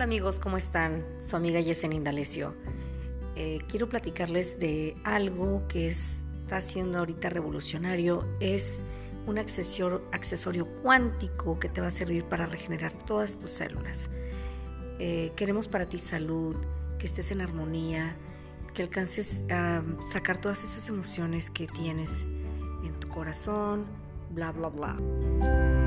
Hola amigos, ¿cómo están? Su amiga Yesen Indalecio. Eh, quiero platicarles de algo que está siendo ahorita revolucionario. Es un accesorio, accesorio cuántico que te va a servir para regenerar todas tus células. Eh, queremos para ti salud, que estés en armonía, que alcances a sacar todas esas emociones que tienes en tu corazón, bla, bla, bla.